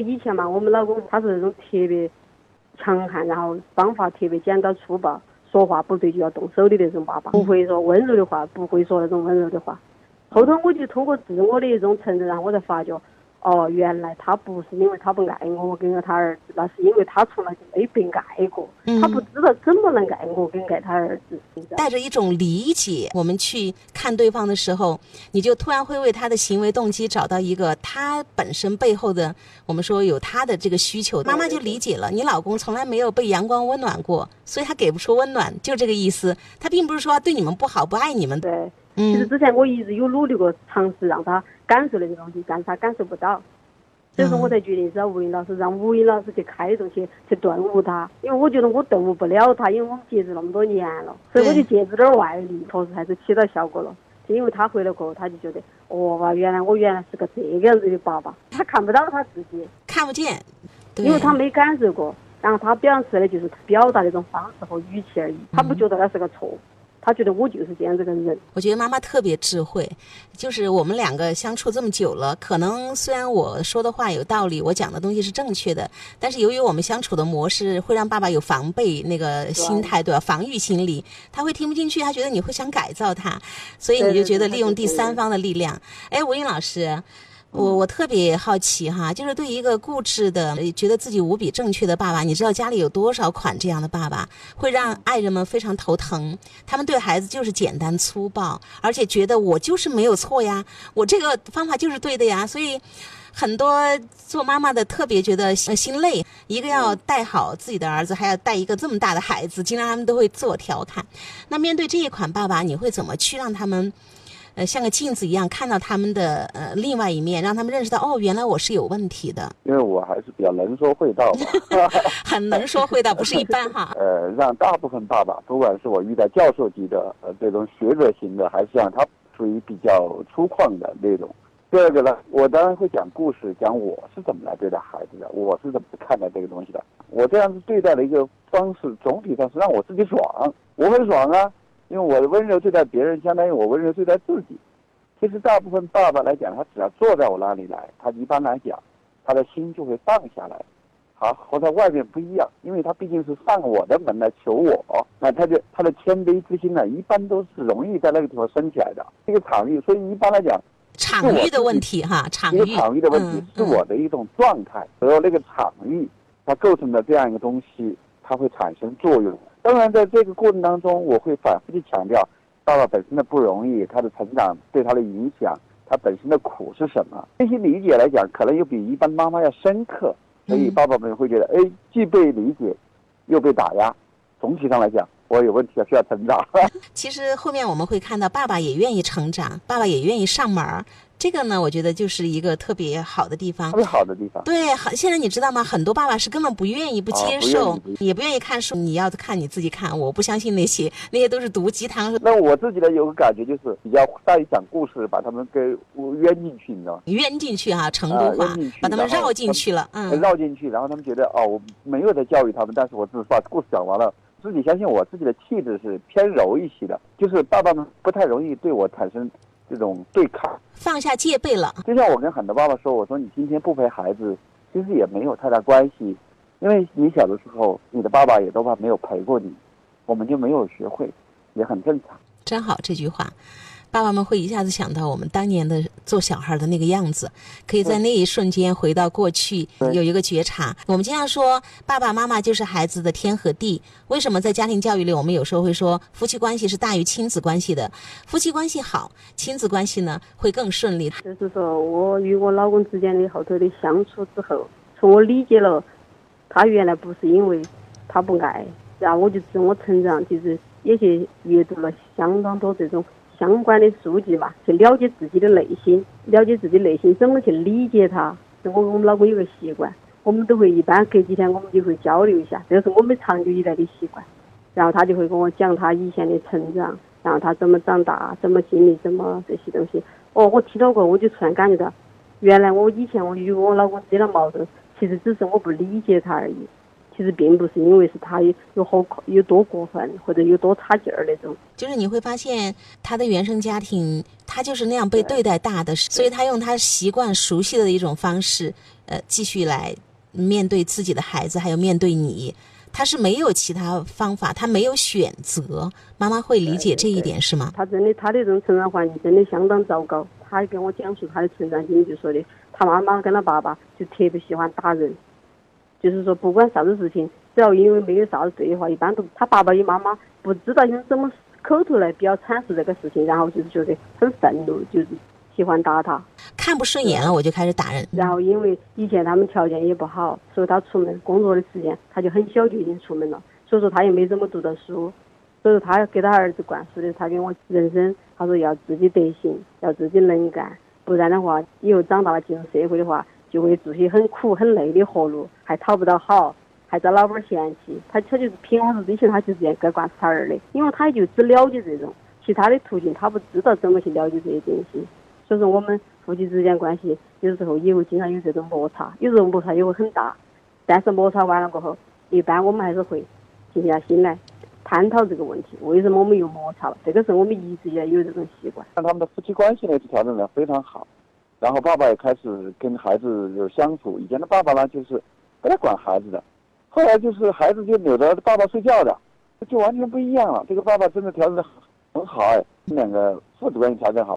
以前嘛，我们老公他是那种特别强悍，然后方法特别简单粗暴，说话不对就要动手的那种爸爸，不会说温柔的话，不会说那种温柔的话。后头我就通过自我的一种成长，我才发觉。哦，原来他不是因为他不爱我，我跟他儿子，那是因为他从来就没被爱过，他不知道怎么能爱我跟爱他儿子。带着一种理解，我们去看对方的时候，你就突然会为他的行为动机找到一个他本身背后的，我们说有他的这个需求。妈妈就理解了，你老公从来没有被阳光温暖过，所以他给不出温暖，就这个意思。他并不是说对你们不好，不爱你们。对。其实之前我一直有努力过，尝试让他感受那些东西，但是他感受不到，所以说我才决定找吴英老师，让吴英老师去开动去去顿悟他，因为我觉得我顿悟不了他，因为我们接触那么多年了，所以我就借助点外力，确实还是起到效果了。就因为他回来过后，他就觉得，哦，原来我原来是个这个样子的爸爸，他看不到他自己，看不见，因为他没感受过，然后他表现出来的就是表达那种方式和语气而已，他不觉得那是个错。他觉得我就是这样子的人。我觉得妈妈特别智慧，就是我们两个相处这么久了，可能虽然我说的话有道理，我讲的东西是正确的，但是由于我们相处的模式会让爸爸有防备那个心态，对吧？防御心理，他会听不进去，他觉得你会想改造他，所以你就觉得利用第三方的力量。哎，吴英老师。我我特别好奇哈，就是对一个固执的、觉得自己无比正确的爸爸，你知道家里有多少款这样的爸爸，会让爱人们非常头疼。他们对孩子就是简单粗暴，而且觉得我就是没有错呀，我这个方法就是对的呀。所以很多做妈妈的特别觉得心累，一个要带好自己的儿子，还要带一个这么大的孩子，经常他们都会自我调侃。那面对这一款爸爸，你会怎么去让他们？呃，像个镜子一样看到他们的呃另外一面，让他们认识到哦，原来我是有问题的。因为我还是比较能说会道，很能说会道，不是一般哈。呃，让大部分爸爸，不管是我遇到教授级的呃这种学者型的，还是像他属于比较粗犷的那种。第二个呢，我当然会讲故事，讲我是怎么来对待孩子的，我是怎么看待这个东西的。我这样子对待的一个方式，总体上是让我自己爽，我很爽啊。因为我的温柔对待别人，相当于我温柔对待自己。其实大部分爸爸来讲，他只要坐在我那里来，他一般来讲，他的心就会放下来。好，和在外面不一样，因为他毕竟是上我的门来求我，那他就他的谦卑之心呢，一般都是容易在那个地方升起来的。这个场域，所以一般来讲，场域的问题哈，场域，场域的问题是我的一种状态，和那个场域它构成的这样一个东西，它会产生作用。当然，在这个过程当中，我会反复去强调，爸爸本身的不容易，他的成长对他的影响，他本身的苦是什么？这些理解来讲，可能又比一般妈妈要深刻，所以爸爸们会觉得，哎，既被理解，又被打压。总体上来讲，我有问题，需要成长。其实后面我们会看到，爸爸也愿意成长，爸爸也愿意上门儿。这个呢，我觉得就是一个特别好的地方。特别好的地方。对，好，现在你知道吗？很多爸爸是根本不愿意、不接受，也不愿意看书。你要看你自己看，我不相信那些，那些都是毒鸡汤。那我自己呢，有个感觉就是比较善于讲故事，把他们给冤进去，你知道吗？冤进去哈，成都话，把他们绕进去了，嗯，绕进去，然后他们觉得哦，我没有在教育他们，但是我只是把故事讲完了。自己相信我自己的气质是偏柔一些的，就是爸爸们不太容易对我产生。这种对抗，放下戒备了。就像我跟很多爸爸说，我说你今天不陪孩子，其实也没有太大关系，因为你小的时候，你的爸爸也都怕没有陪过你，我们就没有学会，也很正常。真好这句话。爸爸们会一下子想到我们当年的做小孩的那个样子，可以在那一瞬间回到过去，有一个觉察。我们经常说爸爸妈妈就是孩子的天和地。为什么在家庭教育里，我们有时候会说夫妻关系是大于亲子关系的？夫妻关系好，亲子关系呢会更顺利。就是说我与我老公之间的后头的相处之后，从我理解了他原来不是因为他不爱，然后我就自我成长，就是也去阅读了相当多这种。相关的书籍嘛，去了解自己的内心，了解自己内心怎么去理解他。就我跟我们老公有个习惯，我们都会一般隔几天我们就会交流一下，这是我们长久以来的习惯。然后他就会跟我讲他以前的成长，然后他怎么长大，怎么经历，怎么这些东西。哦，我听到过，我就突然感觉到，原来我以前我与我老公之间的矛盾，其实只是我不理解他而已。其实并不是因为是他有有好有多过分，或者有多差劲儿那种。就是你会发现他的原生家庭，他就是那样被对待大的，所以他用他习惯熟悉的一种方式，呃，继续来面对自己的孩子，还有面对你，他是没有其他方法，他没有选择。妈妈会理解这一点是吗？他真的，他的这种成长环境真的相当糟糕。他跟我讲述他的成长经历，就说的他妈妈跟他爸爸就特别喜欢打人。就是说，不管啥子事情，只要因为没有啥子对话，一般都他爸爸与妈妈不知道用什么口头来表阐述这个事情，然后就是觉得很愤怒，就是喜欢打他。看不顺眼了，我就开始打人。然后因为以前他们条件也不好，所以他出门工作的时间他就很小就已经出门了，所以说他也没怎么读到书。所以说他给他儿子灌输的，他给我人生，他说要自己得行，要自己能干，不然的话，以后长大了进入社会的话。就会做些很苦很累的活路，还讨不到好，还遭老板嫌弃。他他就是平常日之前他就这样给灌输他儿的，因为他就只了解这种，其他的途径他不知道怎么去了解这些东西。所以说我们夫妻之间关系有时候也会经常有这种摩擦，有时候摩擦也会很大。但是摩擦完了过后，一般我们还是会静下心来探讨这个问题，为什么我们又摩擦了？这个是我们一直以来有这种习惯。让他们的夫妻关系呢是调整的非常好。然后爸爸也开始跟孩子有相处。以前的爸爸呢，就是不太管孩子的，后来就是孩子就扭着爸爸睡觉的，就完全不一样了。这个爸爸真的调整的很好哎，两个副主任调整好。